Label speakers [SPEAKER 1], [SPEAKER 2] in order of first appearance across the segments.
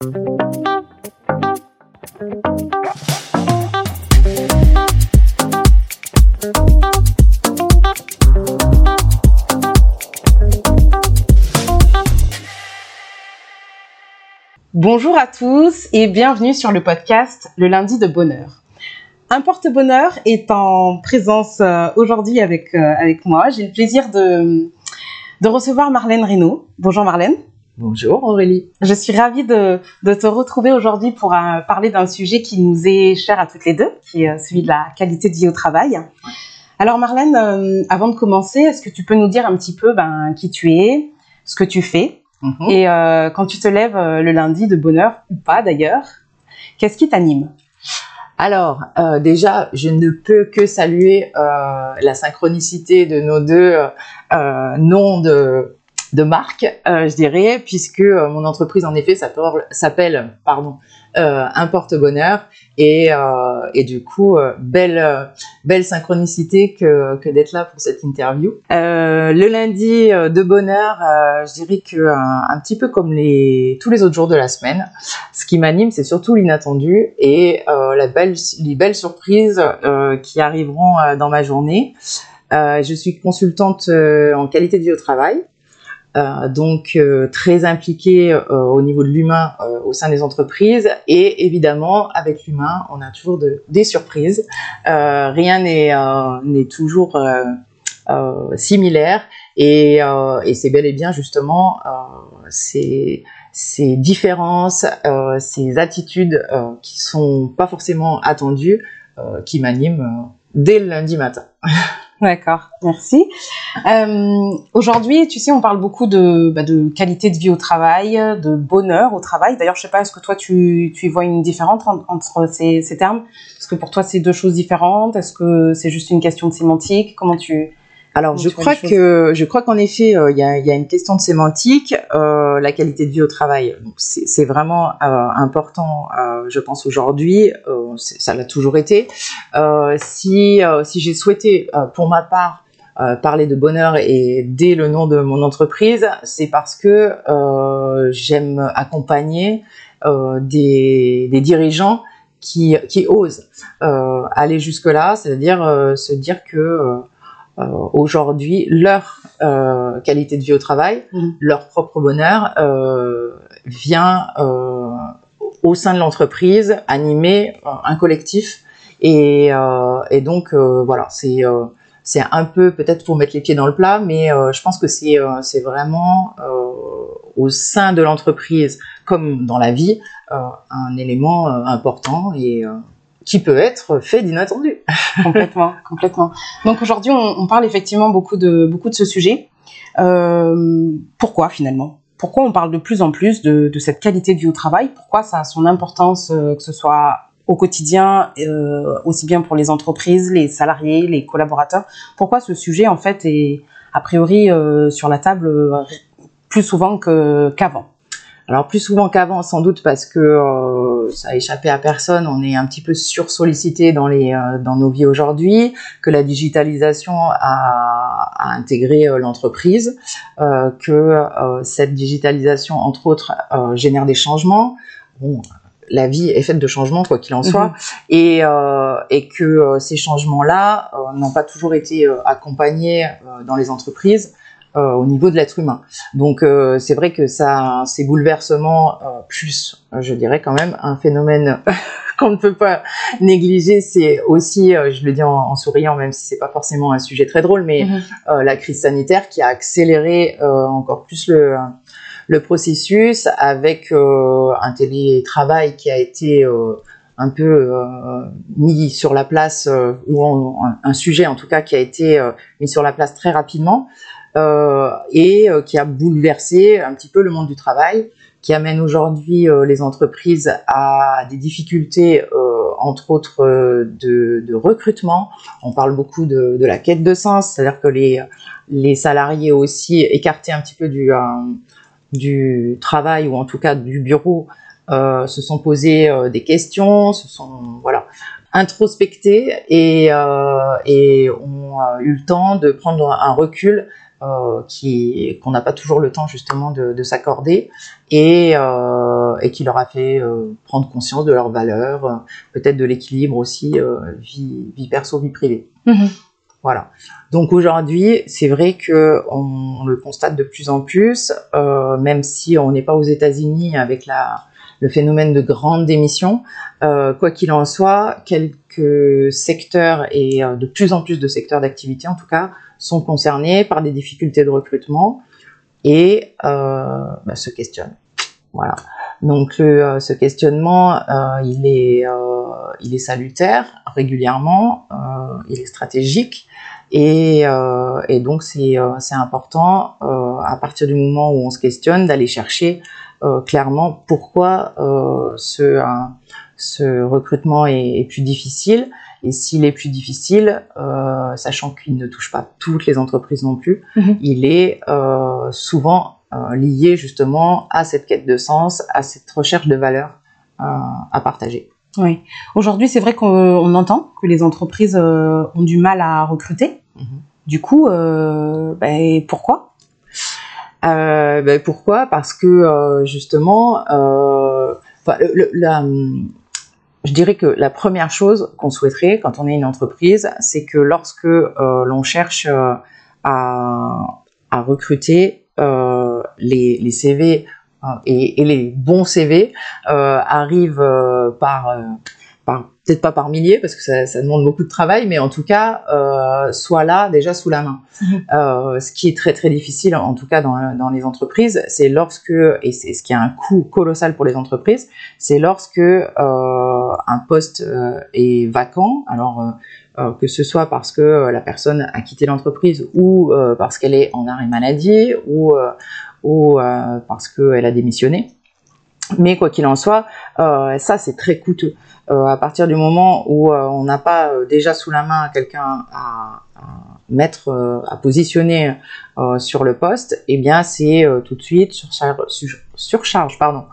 [SPEAKER 1] Bonjour à tous et bienvenue sur le podcast Le lundi de bonheur. Un porte-bonheur est en présence euh, aujourd'hui avec, euh, avec moi. J'ai le plaisir de, de recevoir Marlène Reynaud. Bonjour Marlène.
[SPEAKER 2] Bonjour Aurélie.
[SPEAKER 1] Je suis ravie de, de te retrouver aujourd'hui pour euh, parler d'un sujet qui nous est cher à toutes les deux, qui est celui de la qualité de vie au travail. Alors Marlène, avant de commencer, est-ce que tu peux nous dire un petit peu ben, qui tu es, ce que tu fais
[SPEAKER 2] Mhm.
[SPEAKER 1] et euh, quand tu te lèves euh, le lundi de bonne heure, ou pas d'ailleurs, qu'est-ce qui t'anime?
[SPEAKER 2] Alors, euh, déjà, je ne peux que saluer euh, la synchronicité de nos deux euh, noms de, de marque, euh, je dirais, puisque euh, mon entreprise, en effet, s'appelle, pardon, euh, Un porte-bonheur. Et, euh, et du coup, euh, belle, euh, belle synchronicité que, que d'être là pour cette interview. Le lundi de bonheur, je dirais que un, petit peu comme les, tous les autres jours de la semaine, ce qui m'anime, c'est surtout l'inattendu et la belle, les belles surprises qui arriveront dans ma journée. Euh, je suis consultante euh, en qualité de vie au travail, euh, donc euh, très impliquée euh, au niveau de l'humain euh, au sein des entreprises et évidemment avec l'humain, on a toujours de, des surprises. Euh, rien n'est toujours similaire et, et c'est bel et bien justement ces, ces différences, ces attitudes qui sont pas forcément attendues, qui m'animent dès le lundi matin.
[SPEAKER 1] D'accord, merci. Euh, Aujourd'hui, tu sais, on parle beaucoup de, bah, de qualité de vie au travail, de bonheur au travail. D'ailleurs, je sais pas, est-ce que toi, tu, tu y vois une différence en- entre ces, ces termes? Est-ce que pour toi, c'est deux choses différentes Est-ce que c'est juste une question de sémantique? Comment tu...
[SPEAKER 2] Alors, je crois que je crois qu'en effet, euh, il y, a, y a une question de sémantique, euh, la qualité de vie au travail. Donc, C'est c'est vraiment euh, important, euh, je pense aujourd'hui. euh, ça l'a toujours été. Euh, si euh, si j'ai souhaité, euh, pour ma part, euh, parler de bonheur et dès le nom de mon entreprise, c'est parce que euh, j'aime accompagner euh, des, des dirigeants qui, qui osent euh, aller jusque-là, c'est-à-dire euh, se dire que euh, aujourd'hui, leur euh, qualité de vie au travail,
[SPEAKER 1] Mhm.
[SPEAKER 2] leur propre bonheur euh, vient euh, au sein de l'entreprise animer euh, un collectif. Et, euh, et donc, euh, voilà, c'est euh, c'est un peu peut-être pour mettre les pieds dans le plat, mais euh, je pense que c'est euh, c'est vraiment euh, au sein de l'entreprise, comme dans la vie, euh, un élément important et euh, qui peut être fait d'inattendu.
[SPEAKER 1] complètement, complètement. Donc aujourd'hui, on, parle effectivement beaucoup de, beaucoup de ce sujet. Euh, pourquoi finalement? Pourquoi on parle de plus en plus de, cette qualité de vie au travail? Pourquoi ça a son importance, euh, que ce soit au quotidien, euh, aussi bien pour les entreprises, les salariés, les collaborateurs? Pourquoi ce sujet en fait est a priori sur la table plus souvent qu'avant?
[SPEAKER 2] Alors plus souvent qu'avant, sans doute parce que euh, ça a échappé à personne, on est un petit peu sursollicité dans les euh, dans nos vies aujourd'hui, que la digitalisation a, a intégré euh, l'entreprise, euh, que euh, cette digitalisation entre autres euh, génère des changements. Bon, la vie est faite de changements quoi qu'il en soit,
[SPEAKER 1] Mhm.
[SPEAKER 2] et euh, et que ces changements-là euh, n'ont pas toujours été accompagnés euh, dans les entreprises euh, au niveau de l'être humain. Donc euh, c'est vrai que ça, ces bouleversements, euh, plus, je dirais quand même, un phénomène qu'on ne peut pas négliger, c'est aussi, je le dis en, en souriant, même si c'est pas forcément un sujet très drôle, mais
[SPEAKER 1] Mhm.
[SPEAKER 2] la crise sanitaire qui a accéléré encore plus le, le processus avec un télétravail qui a été un peu euh, mis sur la place, euh, ou en- un, sujet en tout cas qui a été euh, mis sur la place très rapidement et euh, qui a bouleversé un petit peu le monde du travail, qui amène aujourd'hui euh, les entreprises à des difficultés, euh, entre autres euh, de, recrutement. On parle beaucoup de, la quête de sens, c'est-à-dire que les, les salariés aussi écartés un petit peu du, euh, du travail ou en tout cas du bureau euh, se sont posés euh, des questions, se sont voilà introspectés et, euh, ont euh, eu le temps de prendre un recul euh, qui qu'on n'a pas toujours le temps justement de, de s'accorder et, euh, et qui leur a fait euh, prendre conscience de leurs valeurs, euh, peut-être de l'équilibre aussi euh, vie, vie perso vie privée.
[SPEAKER 1] Mhm.
[SPEAKER 2] Voilà. Donc aujourd'hui, c'est vrai que on, le constate de plus en plus, euh, même si on n'est pas aux États-Unis avec la, le phénomène de grande démission. Euh, quoi qu'il en soit, quelques secteurs et de plus en plus de secteurs d'activité, en tout cas, sont concernés par des difficultés de recrutement et euh, bah, se questionnent. Voilà. Donc le, euh, ce questionnement, euh, il est, il est salutaire régulièrement, il est stratégique et, euh, et donc c'est euh, important euh, à partir du moment où on se questionne d'aller chercher clairement pourquoi ce, ce recrutement est plus difficile et s'il est plus difficile, euh, sachant qu'il ne touche pas toutes les entreprises non plus,
[SPEAKER 1] Mhm.
[SPEAKER 2] il est euh, souvent euh, lié justement à cette quête de sens, à cette recherche de valeur à partager.
[SPEAKER 1] Oui. Aujourd'hui, c'est vrai qu'on on entend que les entreprises ont du mal à recruter.
[SPEAKER 2] Mhm.
[SPEAKER 1] Du coup, ben, pourquoi?
[SPEAKER 2] Ben, pourquoi? Parce que justement, le- la, je dirais que la première chose qu'on souhaiterait quand on est une entreprise, c'est que lorsque euh, l'on cherche euh, à, recruter, euh, les, CV et, les bons CV arrivent par peut-être pas par milliers parce que ça, ça demande beaucoup de travail, mais en tout cas euh, soit là déjà sous la main. Euh, ce qui est très très difficile, en tout cas dans, dans les entreprises, c'est lorsque et c'est ce qui a un coût colossal pour les entreprises, c'est lorsque euh, un poste est vacant. Alors que ce soit parce que la personne a quitté l'entreprise ou parce qu'elle est en arrêt maladie ou, ou parce qu'elle a démissionné. Mais quoi qu'il en soit, euh, ça c'est très coûteux. Euh, à partir du moment où euh, on n'a pas euh, déjà sous la main quelqu'un à, à mettre, euh, à positionner euh, sur le poste, eh bien c'est euh, tout de suite surcharge, sur- surcharge pardon,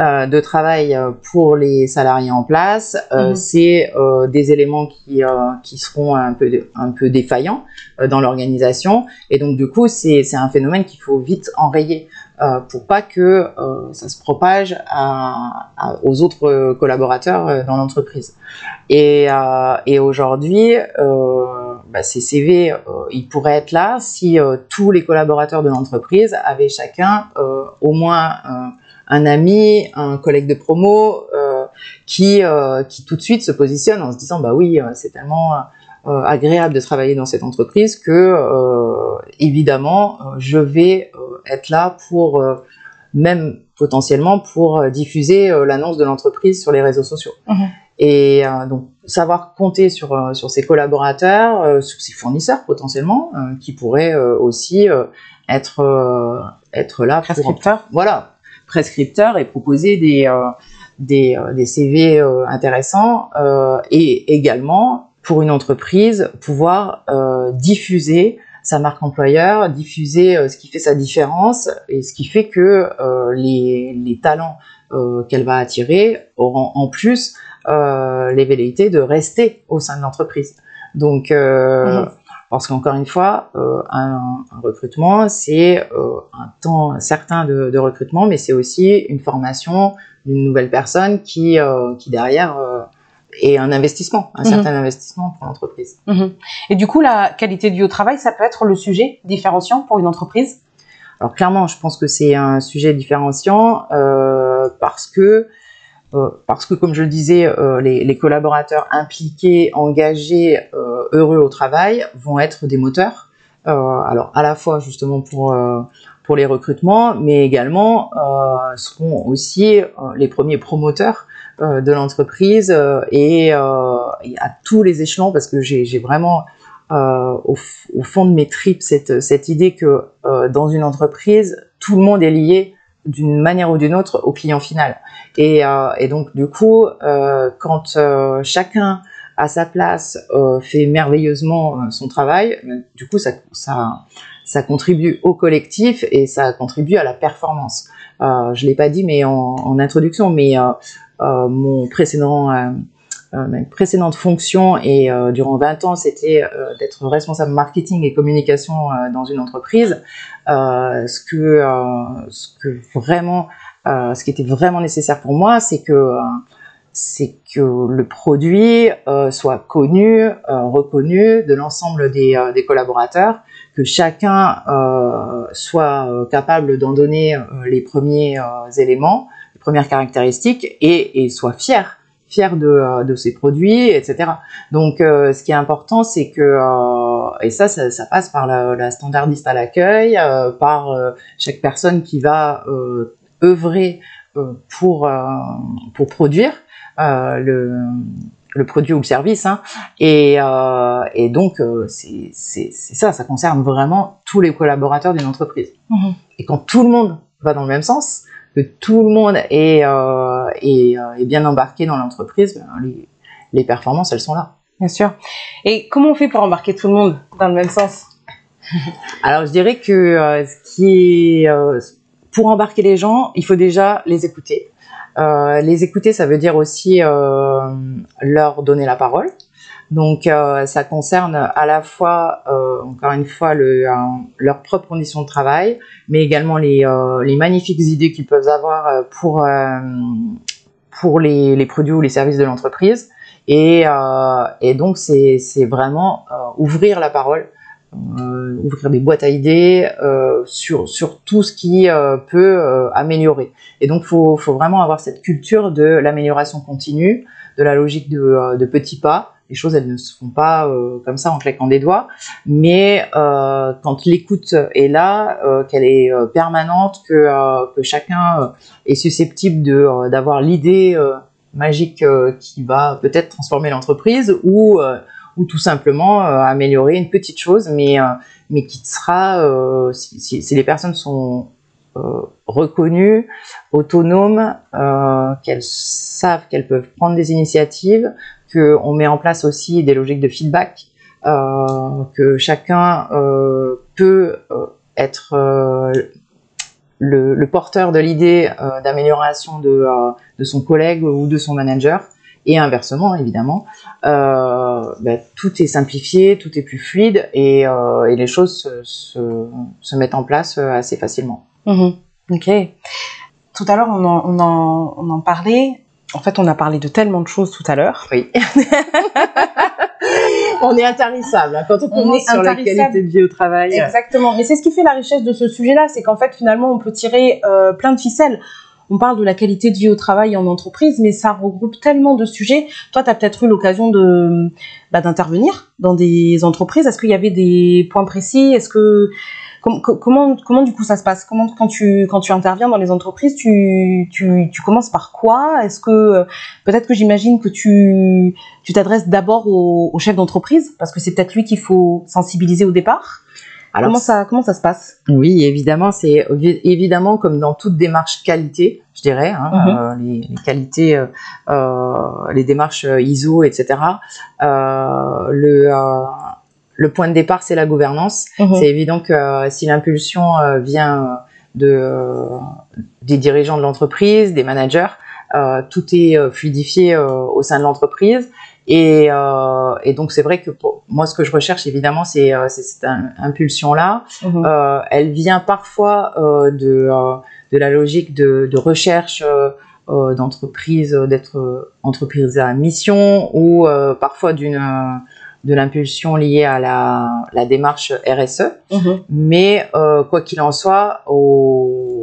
[SPEAKER 2] euh, de travail pour les salariés en place. Euh,
[SPEAKER 1] Mhm.
[SPEAKER 2] C'est euh, des éléments qui, euh, qui seront un peu, un peu défaillants euh, dans l'organisation. Et donc du coup, c'est c'est un phénomène qu'il faut vite enrayer euh, pour pas que euh, ça se propage aux autres collaborateurs euh, dans l'entreprise. Et, aujourd'hui, bah, ces CV, ils pourraient être là si tous les collaborateurs de l'entreprise avaient chacun au moins un, ami, un collègue de promo qui, qui tout de suite se positionne en se disant bah oui, c'est tellement agréable de travailler dans cette entreprise que évidemment je vais être là pour euh, même potentiellement pour euh, diffuser euh, l'annonce de l'entreprise sur les réseaux sociaux.
[SPEAKER 1] Mhm.
[SPEAKER 2] Et euh, donc savoir compter sur euh, sur ses collaborateurs, euh, sur ses fournisseurs potentiellement, qui pourraient aussi être être là pour
[SPEAKER 1] Prescripteur
[SPEAKER 2] voilà, prescripteur et proposer des, des, des CV intéressants et également pour une entreprise pouvoir diffuser sa marque employeur, diffuser euh, ce qui fait sa différence et ce qui fait que euh, les, les talents euh, qu'elle va attirer auront en plus les velléités de rester au sein de l'entreprise. Donc,
[SPEAKER 1] Mhm.
[SPEAKER 2] parce qu'encore une fois, euh, un, un recrutement, c'est euh, un temps certain de, de recrutement, mais c'est aussi une formation d'une nouvelle personne qui, euh, qui derrière est un investissement, un
[SPEAKER 1] Mhm.
[SPEAKER 2] certain investissement pour l'entreprise.
[SPEAKER 1] Mhm. Et du coup, la qualité de vie au travail, ça peut être le sujet différenciant pour une entreprise?
[SPEAKER 2] Alors clairement, je pense que c'est un sujet différenciant euh, parce que euh, parce que comme je le disais, euh, les, les collaborateurs impliqués, engagés, heureux au travail vont être des moteurs. Euh, alors à la fois justement pour euh, pour les recrutements, mais également euh, seront aussi euh, les premiers promoteurs euh, de l'entreprise euh, et, et à tous les échelons parce que j'ai vraiment au, au fond de mes tripes cette, cette idée que dans une entreprise, tout le monde est lié d'une manière ou d'une autre au client final. Et, et donc du coup, quand chacun à sa place euh, fait merveilleusement euh, son travail, euh, du coup ça, ça, ça contribue au collectif et ça contribue à la performance. Euh, je l'ai pas dit mais en, en introduction, mais euh, euh, mon précédent euh, ma précédente fonction et durant 20 ans, c'était d'être responsable marketing et communication dans une entreprise. ce que, ce que vraiment, ce qui était vraiment nécessaire pour moi, c'est que c'est que le produit euh, soit connu, euh, reconnu de l'ensemble des, euh, des, collaborateurs, que chacun soit capable d'en donner les premiers éléments, les premières caractéristiques et, et soit fier fier de, de ses produits, etc. Donc, ce qui est important, c'est que et ça, ça, ça, passe par la, la standardiste à l'accueil, par chaque personne qui va œuvrer pour pour produire euh, le, le produit ou le service. Hein. Et, euh, et donc, euh, c'est ça, ça concerne vraiment tous les collaborateurs d'une entreprise. Mmh. Et quand tout le monde va dans le même sens, que tout le monde est, euh, est, euh, est, bien embarqué dans l'entreprise, ben, les, les, performances, elles sont là.
[SPEAKER 1] Bien sûr. Et comment on fait pour embarquer tout le monde dans le même sens?
[SPEAKER 2] Alors, je dirais que euh, ce qui est... pour embarquer les gens, il faut déjà les écouter. Euh, les écouter, ça veut dire aussi euh, leur donner la parole. Donc, euh, ça concerne à la fois, encore une fois, le, leurs propres conditions de travail, mais également les, les magnifiques idées qu'ils peuvent avoir pour pour les, les, produits ou les services de l'entreprise. Et, et donc, c'est vraiment ouvrir la parole euh, ouvrir des boîtes à idées euh, sur, sur tout ce qui euh, peut euh, améliorer. Et donc, faut, faut vraiment avoir cette culture de l'amélioration continue, de la logique de, euh, de, petits pas. Les choses, elles ne se font pas comme ça en claquant des doigts, mais quand l'écoute est là, qu'elle est permanente, que, que chacun est susceptible d'avoir l'idée magique qui va peut-être transformer l'entreprise ou ou tout simplement euh, améliorer une petite chose, mais euh, mais qui sera euh, si, si, si, les personnes sont reconnues, autonomes, qu'elles savent qu'elles peuvent prendre des initiatives, qu'on met en place aussi des logiques de feedback, que chacun peut être le, le, porteur de l'idée d'amélioration de, de, son collègue ou de son manager et inversement évidemment, euh, ben, tout est simplifié, tout est plus fluide et, euh, et les choses se, se, se, mettent en place euh, assez facilement.
[SPEAKER 1] Mmh. Ok. Tout à l'heure, on en, on, en, on en parlait. En fait, on a parlé de tellement de choses tout à l'heure.
[SPEAKER 2] Oui. on est intarissable hein, quand on commence sur la qualité de vie au travail.
[SPEAKER 1] Exactement. Mais c'est ce qui fait la richesse de ce sujet-là, c'est qu'en fait, finalement, on peut tirer euh, plein de ficelles on parle de la qualité de vie au travail en entreprise, mais ça regroupe tellement de sujets. Toi, tu as peut-être eu l'occasion de bah, d'intervenir dans des entreprises. Est-ce qu'il y avait des points précis? Est-ce que comment comment du coup ça se passe? Comment quand tu quand tu interviens dans les entreprises, tu tu, commences par quoi? Est-ce que peut-être que j'imagine que tu tu t'adresses d'abord au, au chef d'entreprise parce que c'est peut-être lui qu'il faut sensibiliser au départ alors, comment ça comment ça se passe?
[SPEAKER 2] Oui, évidemment, c'est évidemment comme dans toute démarche qualité, je dirais, hein, mhm. euh, les, les, qualités, euh, euh les démarches euh, ISO, etc. Euh, le le point de départ, c'est la gouvernance. Mhm. C'est évident que si l'impulsion vient de des dirigeants de l'entreprise, des managers, tout est fluidifié au sein de l'entreprise. Et, euh, et, donc c'est vrai que pour moi ce que je recherche évidemment c'est euh, cette impulsion là. Mhm. Euh, elle vient parfois euh, de, euh, de la logique de, de recherche euh, d'entreprise, d'être entreprise à mission ou parfois d'une de l'impulsion liée à la, la démarche RSE. Mhm. Mais quoi qu'il en soit, au,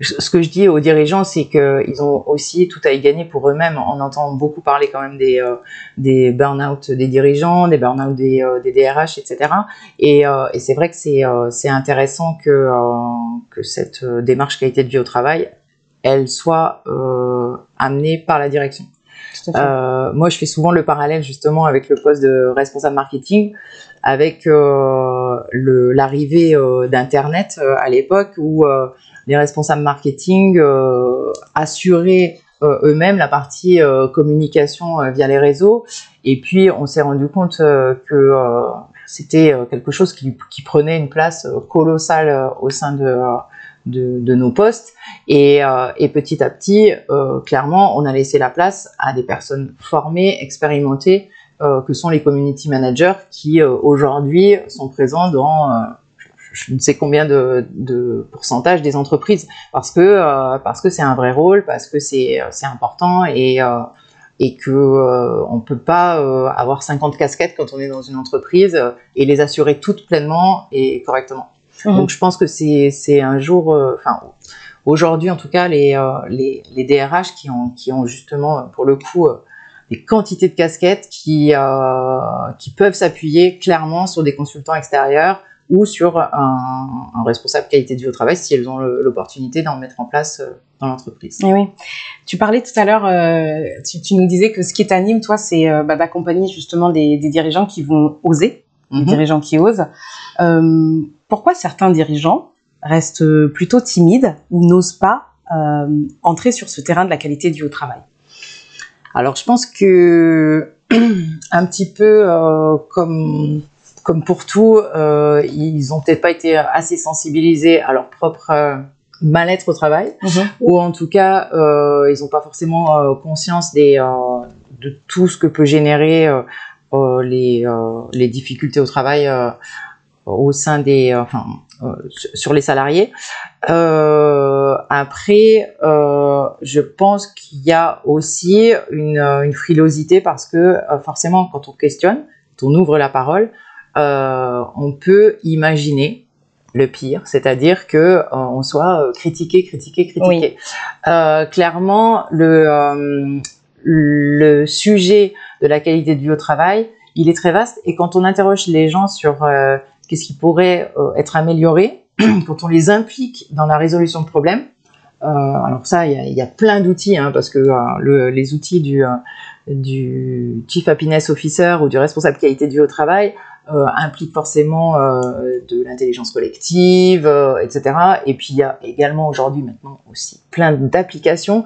[SPEAKER 2] ce que je dis aux dirigeants, c'est qu'ils ont aussi tout à y gagner pour eux-mêmes. On entend beaucoup parler quand même des, euh, des burn-out des dirigeants, des burn-out des, euh, des, DRH, etc. Et, euh, et c'est vrai que c'est euh, intéressant que, euh, que cette démarche qualité de vie au travail, elle soit amenée par la direction. Moi, je fais souvent le parallèle justement avec le poste de responsable marketing, avec l'arrivée d'Internet à l'époque où les responsables marketing euh, assuraient euh, eux-mêmes la partie euh, communication via les réseaux. Et puis, on s'est rendu compte que c'était quelque chose qui, qui, prenait une place colossale au sein de, de, nos postes. Et, et, petit à petit, clairement, on a laissé la place à des personnes formées, expérimentées, que sont les community managers, qui aujourd'hui sont présents dans je ne sais combien de, de pourcentage des entreprises parce que euh, c'est un vrai rôle, parce que c'est important et euh, et que euh, on peut pas euh, avoir 50 casquettes quand on est dans une entreprise et les assurer toutes pleinement et correctement. Mhm. Donc je pense que c'est c'est un jour enfin aujourd'hui en tout cas les, les les DRH qui ont qui ont justement pour le coup des quantités de casquettes qui qui peuvent s'appuyer clairement sur des consultants extérieurs ou sur un, responsable qualité de vie au travail si elles ont l'opportunité d'en mettre en place euh, dans l'entreprise.
[SPEAKER 1] Oui, oui. Tu parlais tout à l'heure, euh, tu, nous disais que ce qui t'anime, toi, c'est euh, bah, d'accompagner justement des, dirigeants qui vont oser, des mhm. dirigeants qui osent. pourquoi certains dirigeants restent plutôt timides ou n'osent pas entrer sur ce terrain de la qualité vie au travail?
[SPEAKER 2] Alors, je pense que un petit peu comme comme pour tout, euh, ils ont peut-être pas été assez sensibilisés à leur propre euh, mal-être au travail, mhm. ou en tout cas, euh, ils n'ont pas forcément euh, conscience des, euh, de tout ce que peut générer les, les difficultés au travail au sein des, enfin, sur les salariés. après, je pense qu'il y a aussi une, une frilosité parce que forcément, quand on questionne, quand on ouvre la parole, euh, on peut imaginer le pire, c'est-à-dire que euh, on soit euh, critiqué, critiqué, critiqué. clairement, le le sujet de la qualité de vie au travail, il est très vaste. Et quand on interroge les gens sur qu'est-ce qui pourrait être amélioré, quand on les implique dans la résolution de problèmes, alors ça, il y a, plein d'outils, hein, parce que les outils du, Chief Happiness Officer ou du responsable qualité de vie au travail, euh, implique forcément euh, de l'intelligence collective, euh, etc. Et puis il y a également aujourd'hui maintenant aussi plein d'applications.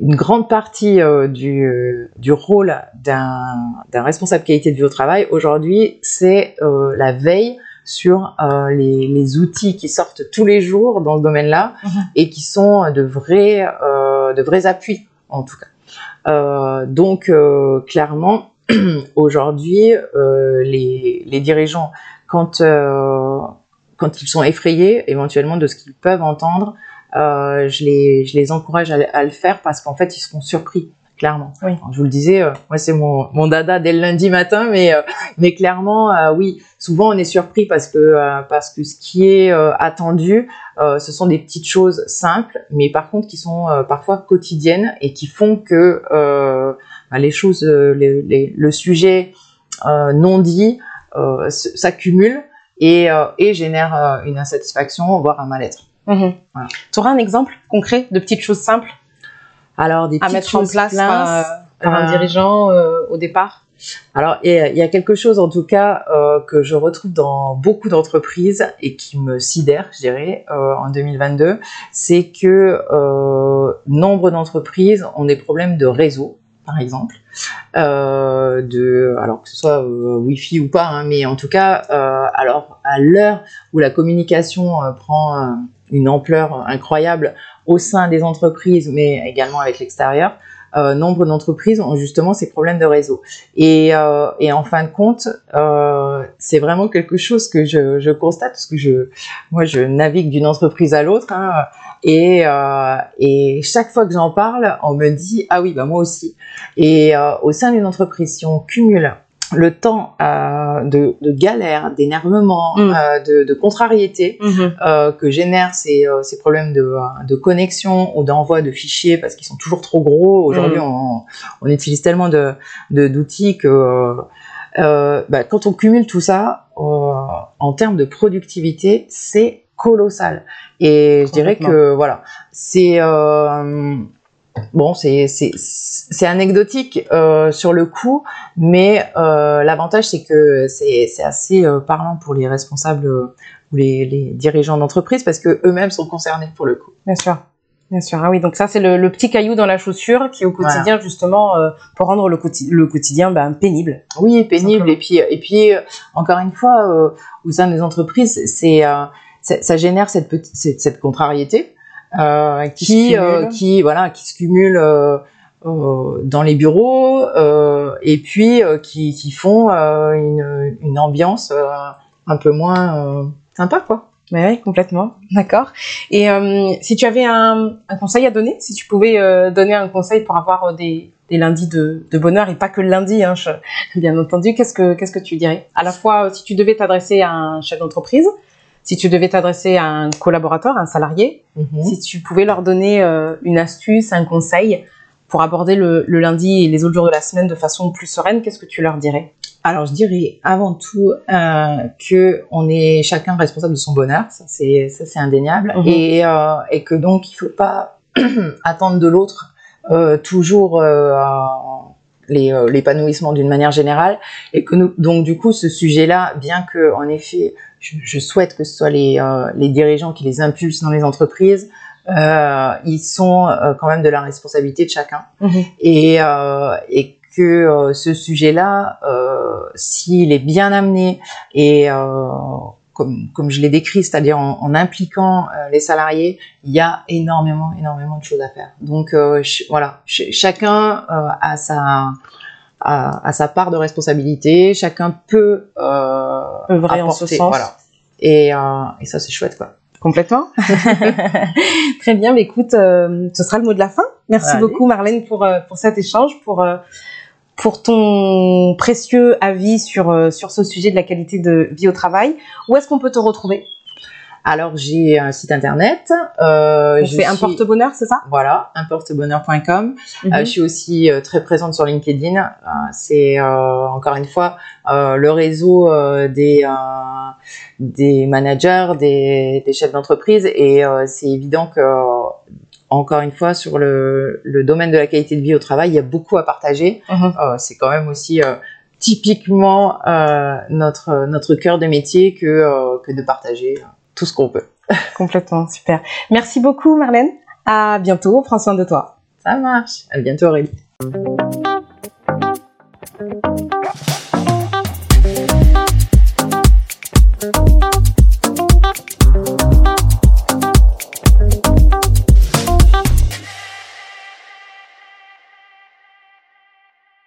[SPEAKER 2] Une grande partie du, du rôle d'un responsable qualité de vie au travail aujourd'hui, c'est la veille sur les, les, outils qui sortent tous les jours dans ce domaine-là mhm. et qui sont de vrais, de vrais appuis en tout cas. donc clairement, aujourd'hui, euh, les, les, dirigeants, quand, euh, quand ils sont effrayés éventuellement de ce qu'ils peuvent entendre, euh, je, les, je les encourage à, à le faire parce qu'en fait, ils seront surpris clairement. Oui. je vous le disais, euh, moi c'est mon, mon dada dès le lundi matin, mais euh, mais clairement, oui, souvent on est surpris parce que parce que ce qui est attendu, ce sont des petites choses simples, mais par contre qui sont parfois quotidiennes et qui font que bah, les choses, le sujet non dit s'accumule et, et génère une insatisfaction, voire un mal-être.
[SPEAKER 1] Mmh. Tu auras un exemple concret de petites choses simples
[SPEAKER 2] alors, des
[SPEAKER 1] à mettre en place par, un euh, dirigeant euh, au départ
[SPEAKER 2] alors, il y a quelque chose en tout cas euh, que je retrouve dans beaucoup d'entreprises et qui me sidère, je dirais, en 2022, c'est que nombre d'entreprises ont des problèmes de réseau, par exemple, de, alors que ce soit Wi-Fi ou pas, hein, mais en tout cas, alors à l'heure où la communication prend une ampleur incroyable au sein des entreprises, mais également avec l'extérieur, euh, nombre d'entreprises ont justement ces problèmes de réseau. Et, euh, et en fin de compte, euh, c'est vraiment quelque chose que je, je, constate parce que je, moi, je navigue d'une entreprise à l'autre. Hein, et, euh, et chaque fois que j'en parle, on me dit ah oui, bah moi aussi. Et euh, au sein d'une entreprise, si on cumule le temps euh, de, de, galère, d'énervement, mm. euh, de, de, contrariété mm-hmm. euh, que génèrent ces, euh, ces problèmes de, euh, de, connexion ou d'envoi de fichiers parce qu'ils sont toujours trop gros. Aujourd'hui, mm. on, on, utilise tellement de d'outils que euh, bah, quand on cumule tout ça, en termes de productivité, c'est colossal. Et je dirais que voilà, c'est bon, c'est c'est anecdotique euh, sur le coup, mais euh, l'avantage c'est que c'est assez euh, parlant pour les responsables ou les, les dirigeants d'entreprise parce que eux-mêmes sont concernés pour le coup.
[SPEAKER 1] Bien sûr. Bien sûr, ah oui, donc ça c'est le, le, petit caillou dans la chaussure qui au quotidien justement pour rendre le, le quotidien ben, pénible.
[SPEAKER 2] Oui, pénible et puis et puis encore une fois au sein des entreprises c'est ça génère cette, petite, cette, cette contrariété euh,
[SPEAKER 1] Qui
[SPEAKER 2] qui,
[SPEAKER 1] se
[SPEAKER 2] euh, qui, voilà, qui se cumule euh, euh, dans les bureaux euh, et puis euh, qui, qui font euh, une, une ambiance euh, un peu moins euh, sympa, quoi.
[SPEAKER 1] Oui, oui, complètement. D'accord. Et euh, si tu avais un, un conseil à donner, si tu pouvais euh, donner un conseil pour avoir euh, des, des lundis de, de bonheur et pas que le lundi, hein, je- bien entendu, qu'est-ce que qu'est-ce que tu dirais? À la fois, euh, si tu devais t'adresser à un chef d'entreprise, si tu devais t'adresser à un collaborateur, un salarié,
[SPEAKER 2] Mhm.
[SPEAKER 1] si tu pouvais leur donner euh, une astuce, un conseil pour aborder le, le lundi et les autres jours de la semaine de façon plus sereine, qu'est-ce que tu leur dirais?
[SPEAKER 2] Alors, je dirais avant tout euh, que on est chacun responsable de son bonheur, ça c'est ça c'est indéniable,
[SPEAKER 1] Mhm.
[SPEAKER 2] et, euh, et que donc il faut pas attendre de l'autre euh, toujours les, l'épanouissement d'une manière générale, et que nous, donc du coup ce sujet-là, bien que en effet je, je souhaite que ce soit les euh, les dirigeants qui les impulsent dans les entreprises, euh, ils sont euh, quand même de la responsabilité de chacun. Et, euh, et que ce sujet-là, s'il est bien amené et comme, comme je l'ai décrit, c'est-à-dire en, en impliquant les salariés, il y a énormément, énormément de choses à faire. Donc voilà, ch- chacun a sa a sa part de responsabilité, chacun peut euh,
[SPEAKER 1] Œuvrer en ce sens.
[SPEAKER 2] Voilà. Et, euh, et ça, c'est chouette, quoi.
[SPEAKER 1] Complètement. Très bien, mais écoute, euh, ce sera le mot de la fin. Merci
[SPEAKER 2] Allez.
[SPEAKER 1] beaucoup Marlène pour, euh, pour cet échange, pour, euh, pour ton précieux avis sur, euh, sur ce sujet de la qualité de vie au travail. Où est-ce qu'on peut te retrouver?
[SPEAKER 2] Alors, j'ai un site internet. Euh,
[SPEAKER 1] On
[SPEAKER 2] je
[SPEAKER 1] fait un
[SPEAKER 2] suis-
[SPEAKER 1] porte-bonheur, c'est ça?
[SPEAKER 2] Voilà, importebonheur.com.
[SPEAKER 1] Mhm.
[SPEAKER 2] Euh, je suis aussi euh, très présente sur LinkedIn. Euh, c'est euh, encore une fois euh, le réseau euh, des euh, des managers, des, des chefs d'entreprise, et euh, c'est évident que encore une fois sur le, le domaine de la qualité de vie au travail, il y a beaucoup à partager.
[SPEAKER 1] Mhm.
[SPEAKER 2] Euh, c'est quand même aussi euh, typiquement euh, notre notre cœur de métier que euh, que de partager tout ce qu'on peut.
[SPEAKER 1] Complètement, super. Merci beaucoup Marlène. À bientôt, prends soin de toi.
[SPEAKER 2] Ça marche. À bientôt Aurélie.